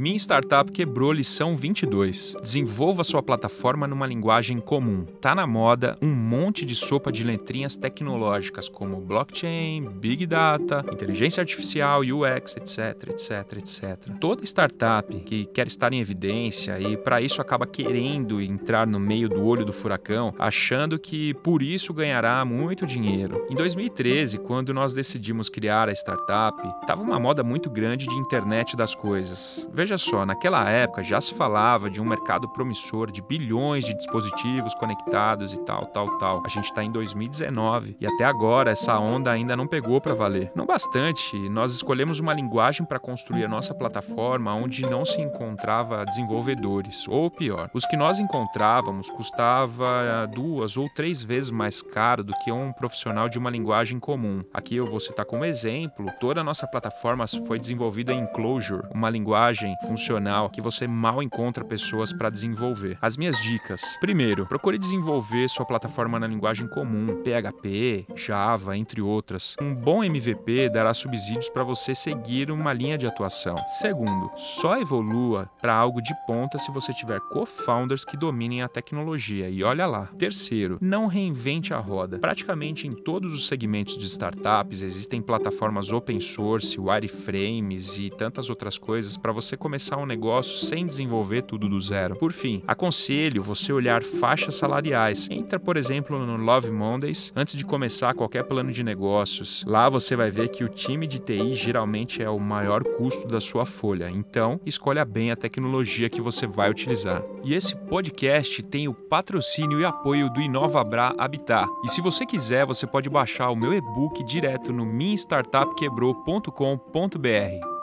Minha Startup Quebrou lição 22. Desenvolva sua plataforma numa linguagem comum. Tá na moda um monte de sopa de letrinhas tecnológicas como blockchain, big data, inteligência artificial, UX, etc, etc, etc. Toda startup que quer estar em evidência e para isso acaba querendo entrar no meio do olho do furacão, achando que por isso ganhará muito dinheiro. Em 2013, quando nós decidimos criar a startup, estava uma moda muito grande de internet das coisas. Veja só, naquela época já se falava de um mercado promissor de bilhões de dispositivos conectados e tal, tal, tal. A gente está em 2019 e até agora essa onda ainda não pegou para valer. Não bastante, nós escolhemos uma linguagem para construir a nossa plataforma onde não se encontrava desenvolvedores, ou pior, os que nós encontrávamos custava duas ou três vezes mais caro do que um profissional de uma linguagem comum. Aqui eu vou citar como exemplo, toda a nossa plataforma foi desenvolvida em Clojure, uma linguagem funcional que você mal encontra pessoas para desenvolver. As minhas dicas: primeiro, procure desenvolver sua plataforma na linguagem comum, PHP, Java, entre outras. Um bom MVP dará subsídios para você seguir uma linha de atuação. Segundo, só evolua para algo de ponta se você tiver co-founders que dominem a tecnologia. E olha lá. Terceiro, não reinvente a roda. Praticamente em todos os segmentos de startups existem plataformas open source, wireframes e tantas outras coisas para você começar um negócio sem desenvolver tudo do zero. Por fim, aconselho você olhar faixas salariais. Entra, por exemplo, no Love Mondays antes de começar qualquer plano de negócios. Lá você vai ver que o time de TI geralmente é o maior custo da sua folha. Então, escolha bem a tecnologia que você vai utilizar. E esse podcast tem o patrocínio e apoio do InovaBra Habitat. E se você quiser, você pode baixar o meu e-book direto no minstartupquebrou.com.br.